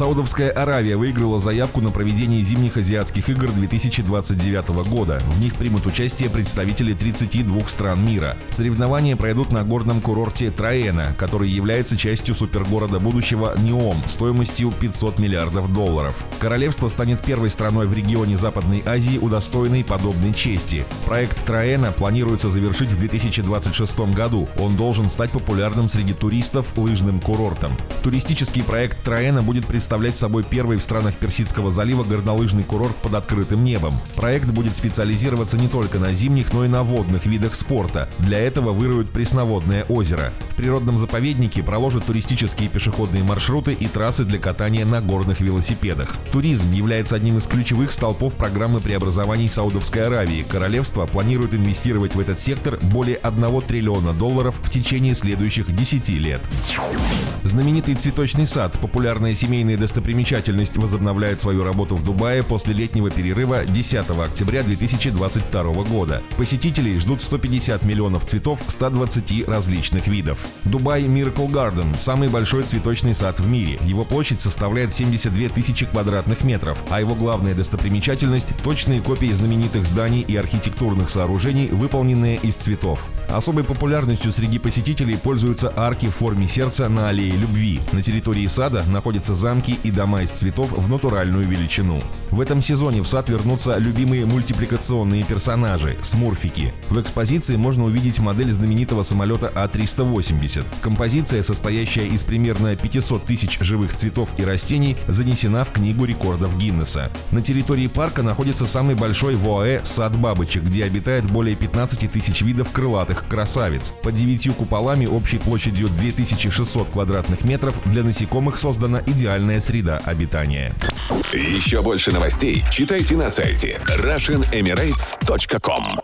Саудовская Аравия выиграла заявку на проведение зимних азиатских игр 2029 года. В них примут участие представители 32 стран мира. Соревнования пройдут на горном курорте Траена, который является частью супергорода будущего Неом стоимостью 500 миллиардов долларов. Королевство станет первой страной в регионе Западной Азии, удостоенной подобной чести. Проект Траена планируется завершить в 2026 году. Он должен стать популярным среди туристов лыжным курортом. Туристический проект Траена будет представлен представлять собой первый в странах Персидского залива горнолыжный курорт под открытым небом. Проект будет специализироваться не только на зимних, но и на водных видах спорта. Для этого выруют пресноводное озеро. Природном заповеднике проложат туристические пешеходные маршруты и трассы для катания на горных велосипедах. Туризм является одним из ключевых столпов программы преобразований Саудовской Аравии. Королевство планирует инвестировать в этот сектор более 1 триллиона долларов в течение следующих 10 лет. Знаменитый цветочный сад, популярная семейная достопримечательность возобновляет свою работу в Дубае после летнего перерыва 10 октября 2022 года. Посетителей ждут 150 миллионов цветов 120 различных видов. Дубай Miracle Garden – самый большой цветочный сад в мире. Его площадь составляет 72 тысячи квадратных метров, а его главная достопримечательность – точные копии знаменитых зданий и архитектурных сооружений, выполненные из цветов. Особой популярностью среди посетителей пользуются арки в форме сердца на аллее любви. На территории сада находятся замки и дома из цветов в натуральную величину. В этом сезоне в сад вернутся любимые мультипликационные персонажи – смурфики. В экспозиции можно увидеть модель знаменитого самолета А-380. Композиция, состоящая из примерно 500 тысяч живых цветов и растений, занесена в Книгу рекордов Гиннесса. На территории парка находится самый большой в ОАЭ сад бабочек, где обитает более 15 тысяч видов крылатых красавиц. Под девятью куполами общей площадью 2600 квадратных метров для насекомых создана идеальная среда обитания. Еще больше новостей читайте на сайте RussianEmirates.com